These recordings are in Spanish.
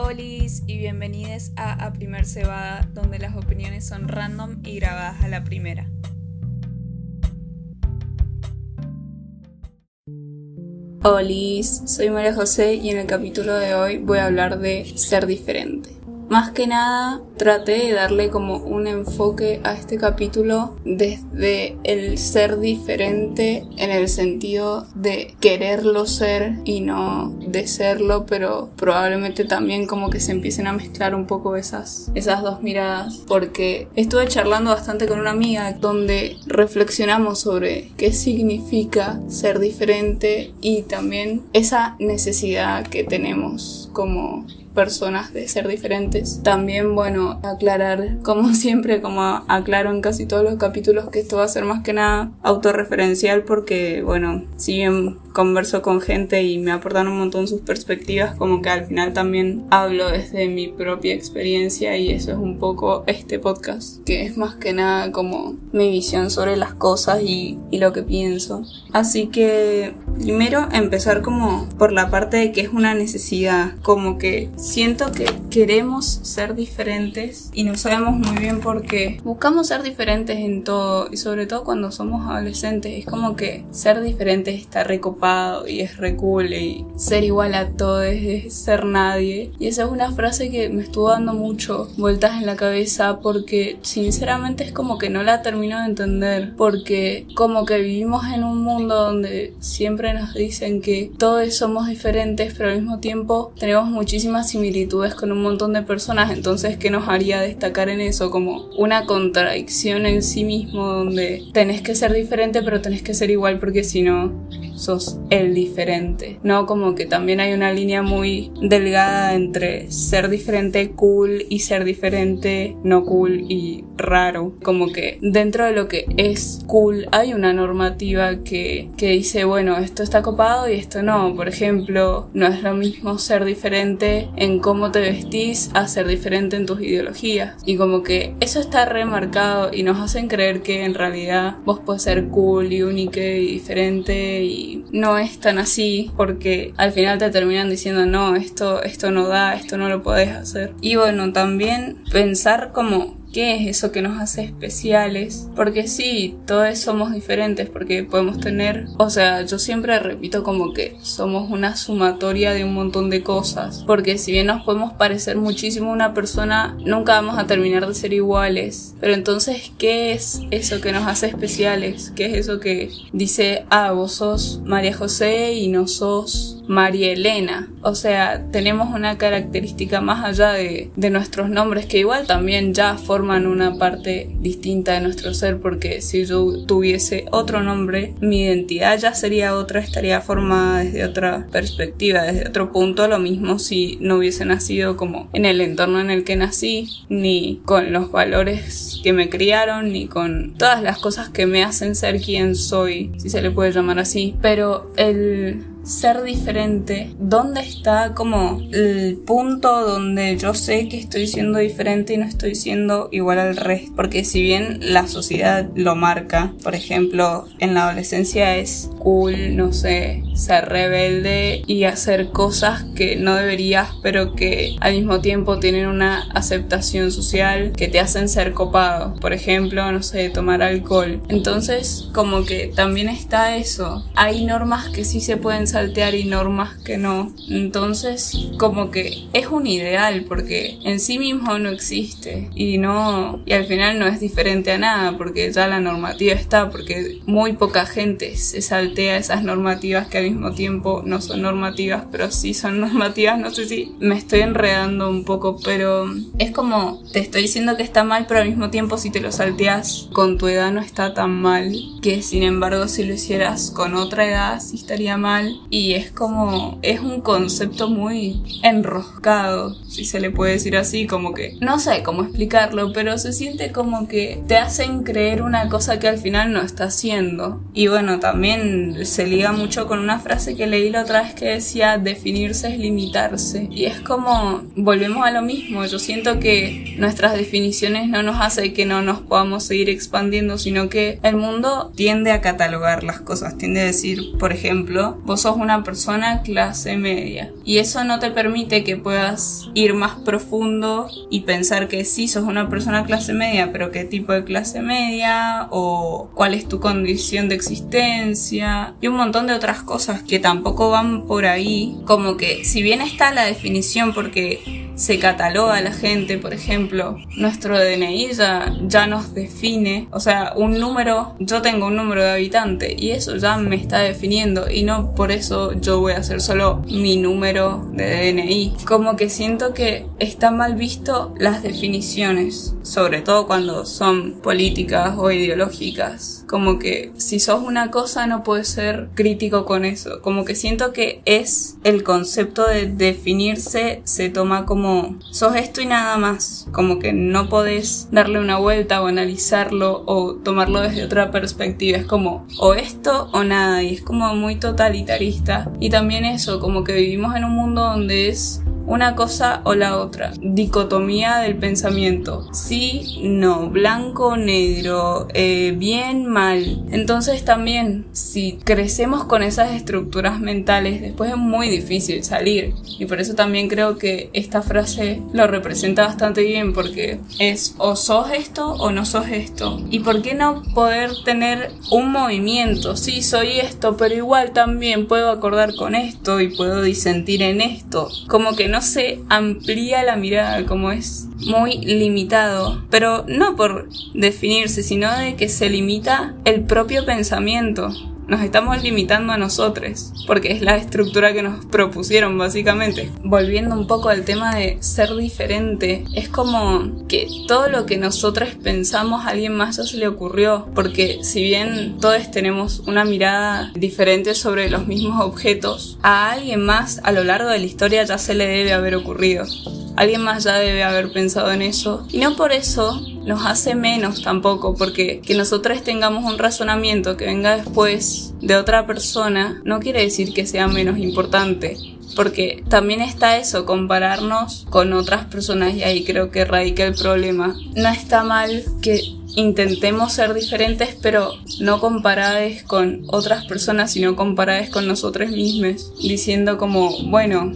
Olis y bienvenidos a A Primer Cebada, donde las opiniones son random y grabadas a la primera. Olis, soy María José y en el capítulo de hoy voy a hablar de ser diferente. Más que nada, traté de darle como un enfoque a este capítulo desde el ser diferente en el sentido de quererlo ser y no de serlo, pero probablemente también como que se empiecen a mezclar un poco esas, esas dos miradas, porque estuve charlando bastante con una amiga donde reflexionamos sobre qué significa ser diferente y también esa necesidad que tenemos como personas de ser diferentes. También, bueno, aclarar, como siempre, como aclaro en casi todos los capítulos, que esto va a ser más que nada autorreferencial porque, bueno, si bien converso con gente y me aportan un montón sus perspectivas, como que al final también hablo desde mi propia experiencia y eso es un poco este podcast, que es más que nada como mi visión sobre las cosas y, y lo que pienso. Así que primero empezar como por la parte de que es una necesidad, como que siento que queremos ser diferentes y no sabemos muy bien por qué. Buscamos ser diferentes en todo y sobre todo cuando somos adolescentes, es como que ser diferentes está y es re y ser igual a todo es ser nadie. Y esa es una frase que me estuvo dando mucho vueltas en la cabeza porque sinceramente es como que no la termino de entender porque como que vivimos en un mundo donde siempre nos dicen que todos somos diferentes pero al mismo tiempo tenemos muchísimas similitudes con un montón de personas entonces ¿qué nos haría destacar en eso? Como una contradicción en sí mismo donde tenés que ser diferente pero tenés que ser igual porque si no sos el diferente, ¿no? Como que también hay una línea muy delgada entre ser diferente cool y ser diferente no cool y raro. Como que dentro de lo que es cool hay una normativa que, que dice, bueno, esto está copado y esto no. Por ejemplo, no es lo mismo ser diferente en cómo te vestís a ser diferente en tus ideologías. Y como que eso está remarcado y nos hacen creer que en realidad vos puedes ser cool y único y diferente y no es tan así porque al final te terminan diciendo no, esto, esto no da, esto no lo podés hacer. Y bueno, también pensar como qué es eso que nos hace especiales, porque sí, todos somos diferentes, porque podemos tener, o sea, yo siempre repito como que somos una sumatoria de un montón de cosas, porque si bien nos podemos parecer muchísimo una persona, nunca vamos a terminar de ser iguales, pero entonces, ¿qué es eso que nos hace especiales? ¿Qué es eso que dice, ah, vos sos María José y no sos María Elena. O sea, tenemos una característica más allá de, de, nuestros nombres que igual también ya forman una parte distinta de nuestro ser porque si yo tuviese otro nombre, mi identidad ya sería otra, estaría formada desde otra perspectiva, desde otro punto. Lo mismo si no hubiese nacido como en el entorno en el que nací, ni con los valores que me criaron, ni con todas las cosas que me hacen ser quien soy, si se le puede llamar así. Pero el ser diferente, ¿dónde está como el punto donde yo sé que estoy siendo diferente y no estoy siendo igual al resto? Porque si bien la sociedad lo marca, por ejemplo, en la adolescencia es cool, no sé, ser rebelde y hacer cosas que no deberías, pero que al mismo tiempo tienen una aceptación social que te hacen ser copado. Por ejemplo, no sé, tomar alcohol. Entonces, como que también está eso. Hay normas que sí se pueden saltear y normas que no. Entonces, como que es un ideal porque en sí mismo no existe. Y no y al final no es diferente a nada porque ya la normativa está porque muy poca gente se saltea esas normativas que al mismo tiempo no son normativas, pero sí son normativas, no sé si me estoy enredando un poco, pero es como te estoy diciendo que está mal, pero al mismo tiempo si te lo salteas con tu edad no está tan mal, que sin embargo si lo hicieras con otra edad sí estaría mal y es como, es un concepto muy enroscado, si se le puede decir así, como que, no sé cómo explicarlo, pero se siente como que te hacen creer una cosa que al final no está haciendo. Y bueno, también se liga mucho con una frase que leí la otra vez que decía, definirse es limitarse. Y es como, volvemos a lo mismo, yo siento que nuestras definiciones no nos hace que no nos podamos seguir expandiendo, sino que el mundo tiende a catalogar las cosas, tiende a decir, por ejemplo, vos sos una persona clase media. Y eso no te permite que puedas ir más profundo y pensar que sí sos una persona clase media, pero qué tipo de clase media o cuál es tu condición de existencia y un montón de otras cosas que tampoco van por ahí. Como que si bien está la definición porque se cataloga a la gente, por ejemplo, nuestro DNI ya, ya nos define, o sea, un número, yo tengo un número de habitante y eso ya me está definiendo y no por eso yo voy a hacer solo mi número de DNI. Como que siento que está mal visto las definiciones, sobre todo cuando son políticas o ideológicas. Como que si sos una cosa no puedes ser crítico con eso. Como que siento que es el concepto de definirse se toma como sos esto y nada más, como que no podés darle una vuelta o analizarlo o tomarlo desde otra perspectiva, es como o esto o nada y es como muy totalitarista. Y también eso, como que vivimos en un mundo donde es una cosa o la otra. Dicotomía del pensamiento. Sí, no, blanco, negro, eh, bien, mal. Entonces también, si crecemos con esas estructuras mentales, después es muy difícil salir. Y por eso también creo que esta frase lo representa bastante bien, porque es o sos esto o no sos esto. ¿Y por qué no poder tener un movimiento? Sí, soy esto, pero igual también puedo acordar con esto y puedo disentir en esto. Como que no se amplía la mirada, como es muy limitado, pero no por definirse, sino de que se limita el propio pensamiento nos estamos limitando a nosotros, porque es la estructura que nos propusieron básicamente. Volviendo un poco al tema de ser diferente, es como que todo lo que nosotros pensamos a alguien más ya se le ocurrió, porque si bien todos tenemos una mirada diferente sobre los mismos objetos, a alguien más a lo largo de la historia ya se le debe haber ocurrido. Alguien más ya debe haber pensado en eso. Y no por eso nos hace menos tampoco, porque que nosotros tengamos un razonamiento que venga después de otra persona no quiere decir que sea menos importante. Porque también está eso, compararnos con otras personas y ahí creo que radica el problema. No está mal que intentemos ser diferentes, pero no comparadas con otras personas, sino comparadas con nosotros mismos, diciendo como, bueno,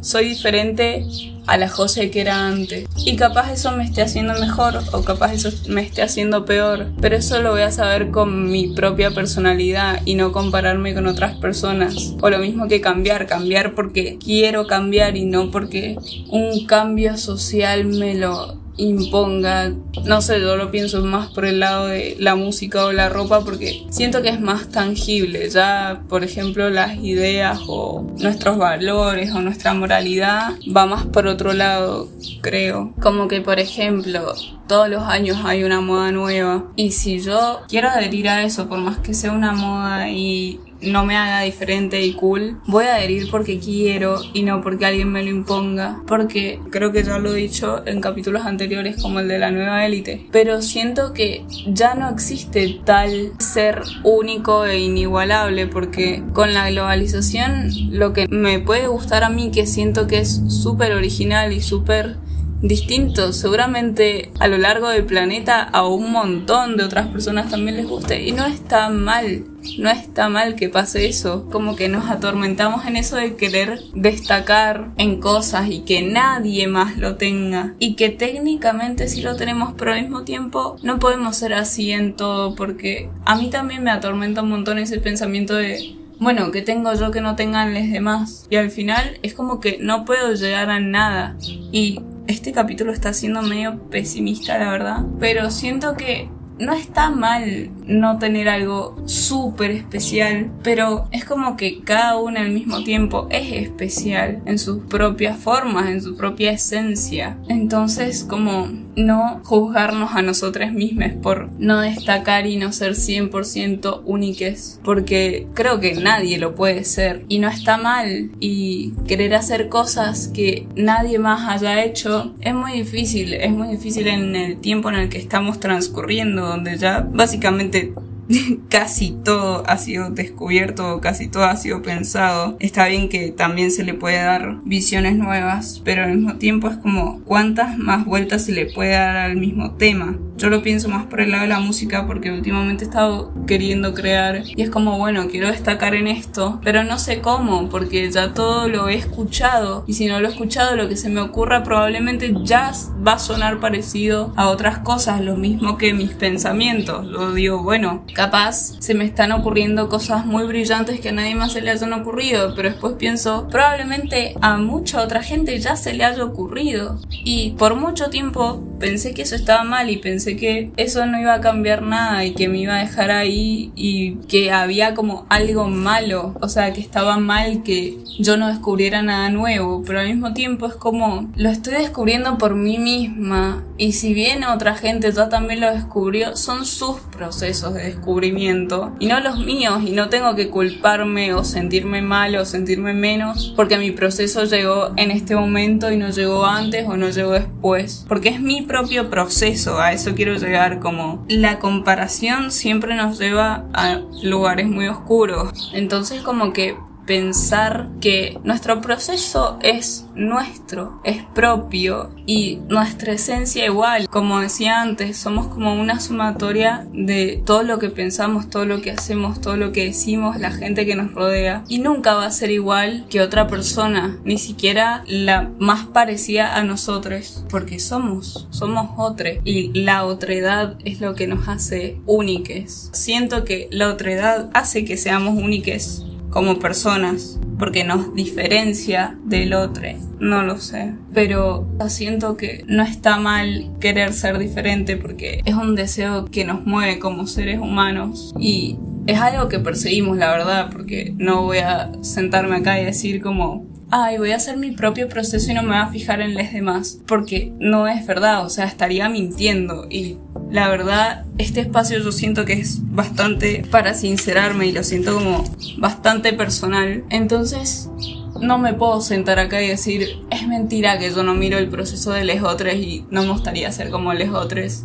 soy diferente a la José que era antes. Y capaz eso me esté haciendo mejor o capaz eso me esté haciendo peor, pero eso lo voy a saber con mi propia personalidad y no compararme con otras personas. O lo mismo que cambiar, cambiar porque quiero cambiar y no porque un cambio social me lo imponga. No sé, yo lo pienso más por el lado de la música o la ropa porque siento que es más tangible. Ya, por ejemplo, las ideas o nuestros valores o nuestra moralidad va más por otro lado, creo. Como que, por ejemplo, todos los años hay una moda nueva y si yo quiero adherir a eso, por más que sea una moda y no me haga diferente y cool, voy a adherir porque quiero y no porque alguien me lo imponga, porque creo que ya lo he dicho en capítulos anteriores como el de la nueva élite, pero siento que ya no existe tal ser único e inigualable porque con la globalización lo que me puede gustar a mí que siento que es súper original y súper distinto. Seguramente a lo largo del planeta a un montón de otras personas también les guste y no está mal. No está mal que pase eso, como que nos atormentamos en eso de querer destacar en cosas y que nadie más lo tenga y que técnicamente sí lo tenemos, pero al mismo tiempo no podemos ser así en todo porque a mí también me atormenta un montón ese pensamiento de bueno, ¿qué tengo yo que no tengan los demás? Y al final es como que no puedo llegar a nada. Y este capítulo está siendo medio pesimista, la verdad. Pero siento que no está mal no tener algo súper especial, pero es como que cada uno al mismo tiempo es especial en sus propias formas, en su propia esencia. Entonces, como no juzgarnos a nosotros mismos por no destacar y no ser 100% úniques, porque creo que nadie lo puede ser y no está mal y querer hacer cosas que nadie más haya hecho es muy difícil, es muy difícil en el tiempo en el que estamos transcurriendo, donde ya básicamente casi todo ha sido descubierto, casi todo ha sido pensado. Está bien que también se le puede dar visiones nuevas, pero al mismo tiempo es como cuántas más vueltas se le puede dar al mismo tema. Yo lo pienso más por el lado de la música porque últimamente he estado queriendo crear y es como, bueno, quiero destacar en esto, pero no sé cómo, porque ya todo lo he escuchado y si no lo he escuchado, lo que se me ocurra probablemente ya va a sonar parecido a otras cosas, lo mismo que mis pensamientos. Lo digo, bueno, capaz se me están ocurriendo cosas muy brillantes que a nadie más se le hayan ocurrido, pero después pienso, probablemente a mucha otra gente ya se le haya ocurrido. Y por mucho tiempo pensé que eso estaba mal y pensé que eso no iba a cambiar nada y que me iba a dejar ahí y que había como algo malo, o sea, que estaba mal que yo no descubriera nada nuevo, pero al mismo tiempo es como lo estoy descubriendo por mí y si bien otra gente ya también lo descubrió, son sus procesos de descubrimiento y no los míos y no tengo que culparme o sentirme mal o sentirme menos porque mi proceso llegó en este momento y no llegó antes o no llegó después, porque es mi propio proceso, a eso quiero llegar como la comparación siempre nos lleva a lugares muy oscuros. Entonces como que pensar que nuestro proceso es nuestro, es propio y nuestra esencia igual. Como decía antes, somos como una sumatoria de todo lo que pensamos, todo lo que hacemos, todo lo que decimos, la gente que nos rodea. Y nunca va a ser igual que otra persona, ni siquiera la más parecida a nosotros, porque somos, somos otra. Y la otredad es lo que nos hace úniques. Siento que la otredad hace que seamos úniques como personas, porque nos diferencia del otro, no lo sé. Pero siento que no está mal querer ser diferente porque es un deseo que nos mueve como seres humanos y es algo que perseguimos, la verdad, porque no voy a sentarme acá y decir como, ay, voy a hacer mi propio proceso y no me voy a fijar en los demás, porque no es verdad, o sea, estaría mintiendo y la verdad, este espacio yo siento que es bastante para sincerarme y lo siento como bastante personal. Entonces, no me puedo sentar acá y decir, es mentira que yo no miro el proceso de les otros y no me gustaría ser como les otros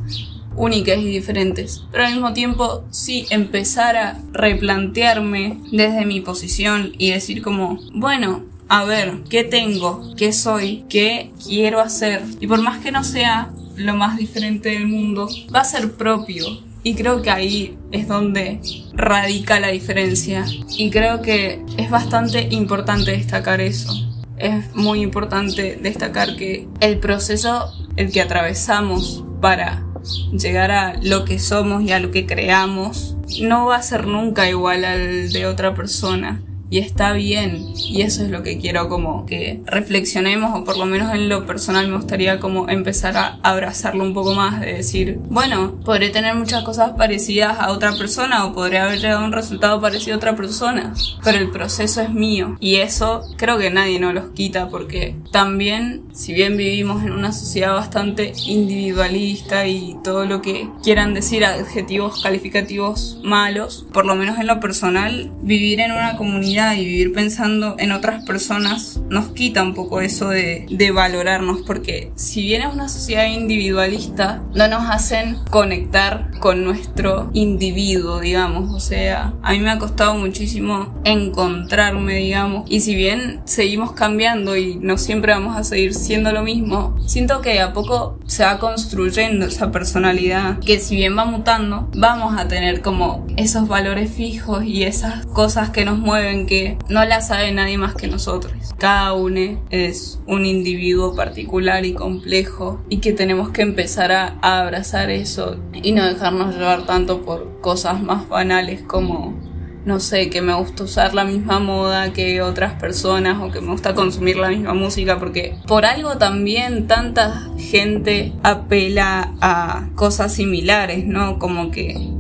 únicas y diferentes, pero al mismo tiempo sí empezar a replantearme desde mi posición y decir como, bueno, a ver, ¿qué tengo? ¿Qué soy? ¿Qué quiero hacer? Y por más que no sea lo más diferente del mundo, va a ser propio. Y creo que ahí es donde radica la diferencia. Y creo que es bastante importante destacar eso. Es muy importante destacar que el proceso, el que atravesamos para llegar a lo que somos y a lo que creamos, no va a ser nunca igual al de otra persona y está bien. Y eso es lo que quiero como que reflexionemos o por lo menos en lo personal me gustaría como empezar a abrazarlo un poco más de decir bueno podré tener muchas cosas parecidas a otra persona o podré haber llegado a un resultado parecido a otra persona pero el proceso es mío. Y eso creo que nadie nos los quita porque también si bien vivimos en una sociedad bastante individualista y todo lo que quieran decir adjetivos calificativos malos por lo menos en lo personal vivir en una comunidad y vivir pensando en otras personas nos quita un poco eso de, de valorarnos porque si bien es una sociedad individualista no nos hacen conectar con nuestro individuo digamos. O sea a mí me ha costado muchísimo encontrarme digamos. Y si bien seguimos cambiando y no siempre vamos a seguir siendo lo mismo siento que a poco se va construyendo esa personalidad que si bien va mutando vamos a tener como esos valores fijos y esas cosas que nos mueven no la sabe nadie más que nosotros. Cada uno es un individuo particular y complejo y que tenemos que empezar a, abrazar eso y no dejarnos llevar tanto por cosas más banales como no sé, que me gusta usar la misma moda que otras personas o que me gusta consumir la misma música, porque por algo también tanta gente apela a cosas similares, ¿no? Como que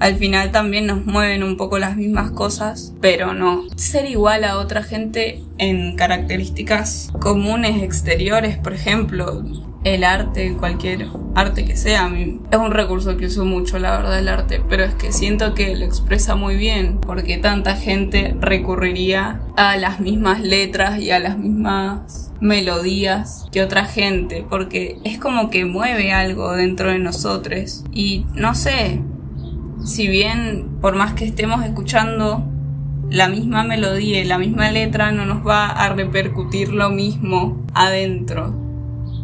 al final también nos mueven un poco las mismas cosas, pero no. Ser igual a otra gente en características comunes exteriores, por ejemplo, el arte, cualquier arte que sea, es un recurso que uso mucho, la verdad, el arte, pero es que siento que lo expresa muy bien, porque tanta gente recurriría a las mismas letras y a las mismas melodías que otra gente, porque es como que mueve algo dentro de nosotros y no sé, si bien por más que estemos escuchando la misma melodía y la misma letra, no nos va a repercutir lo mismo adentro.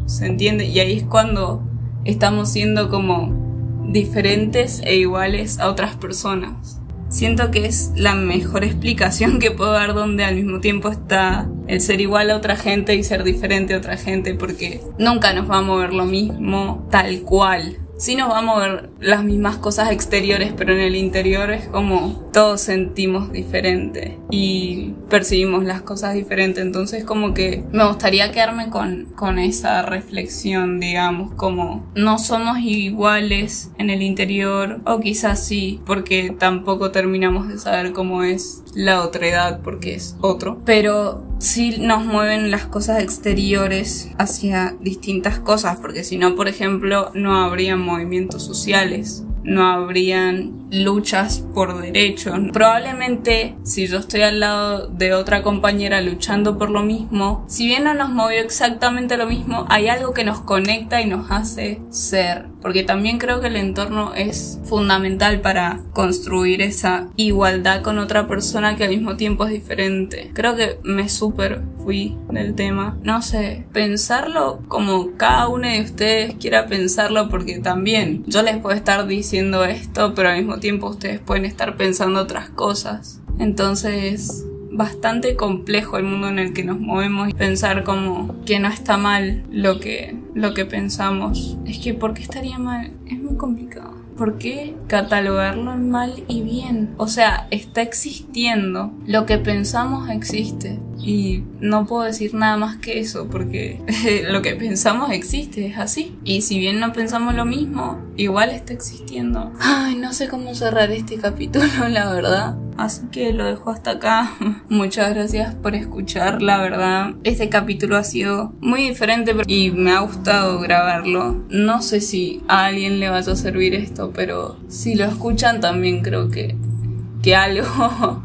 ¿Se entiende? Y ahí es cuando estamos siendo como diferentes e iguales a otras personas. Siento que es la mejor explicación que puedo dar donde al mismo tiempo está el ser igual a otra gente y ser diferente a otra gente porque nunca nos va a mover lo mismo tal cual sí nos va a mover las mismas cosas exteriores, pero en el interior es como todos sentimos diferente y percibimos las cosas diferentes. Entonces como que me gustaría quedarme con, con esa reflexión, digamos, como no somos iguales en el interior, o quizás sí, porque tampoco terminamos de saber cómo es la otra edad, porque es otro, pero sí nos mueven las cosas exteriores hacia distintas cosas, porque si no, por ejemplo, no habría movimientos sociales, no habrían luchas por derechos. Probablemente si yo estoy al lado de otra compañera luchando por lo mismo, si bien no nos movió exactamente lo mismo, hay algo que nos conecta y nos hace ser. Porque también creo que el entorno es fundamental para construir esa igualdad con otra persona que al mismo tiempo es diferente. Creo que me súper fui del tema. No sé, pensarlo como cada uno de ustedes quiera pensarlo porque también yo les puedo estar diciendo esto, pero al tiempo ustedes pueden estar pensando otras cosas. Entonces, bastante complejo el mundo en el que nos movemos y pensar como que no está mal lo que, lo que pensamos. Es que, ¿por qué estaría mal? Es muy complicado. ¿Por qué catalogarlo en mal y bien? O sea, está existiendo. Lo que pensamos existe. Y no puedo decir nada más que eso, porque lo que pensamos existe, es así. Y si bien no pensamos lo mismo, igual está existiendo. Ay, no sé cómo cerrar este capítulo, la verdad. Así que lo dejo hasta acá. Muchas gracias por escuchar, la verdad. Este capítulo ha sido muy diferente y me ha gustado grabarlo. No sé si a alguien le vaya a servir esto, pero si lo escuchan también creo que, que algo,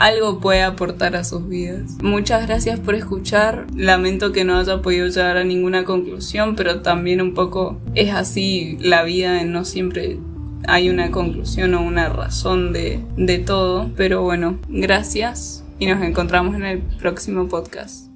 algo puede aportar a sus vidas. Muchas gracias por escuchar. Lamento que no haya podido llegar a ninguna conclusión, pero también un poco es así la vida, no siempre hay una conclusión o una razón de, de todo. Pero bueno, gracias y nos encontramos en el próximo podcast.